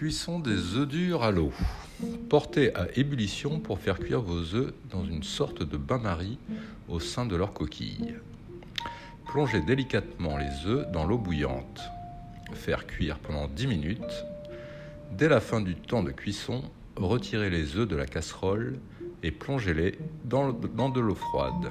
Cuisson des œufs durs à l'eau. Portez à ébullition pour faire cuire vos œufs dans une sorte de bain-marie au sein de leur coquille. Plongez délicatement les œufs dans l'eau bouillante. Faire cuire pendant 10 minutes. Dès la fin du temps de cuisson, retirez les œufs de la casserole et plongez-les dans de l'eau froide.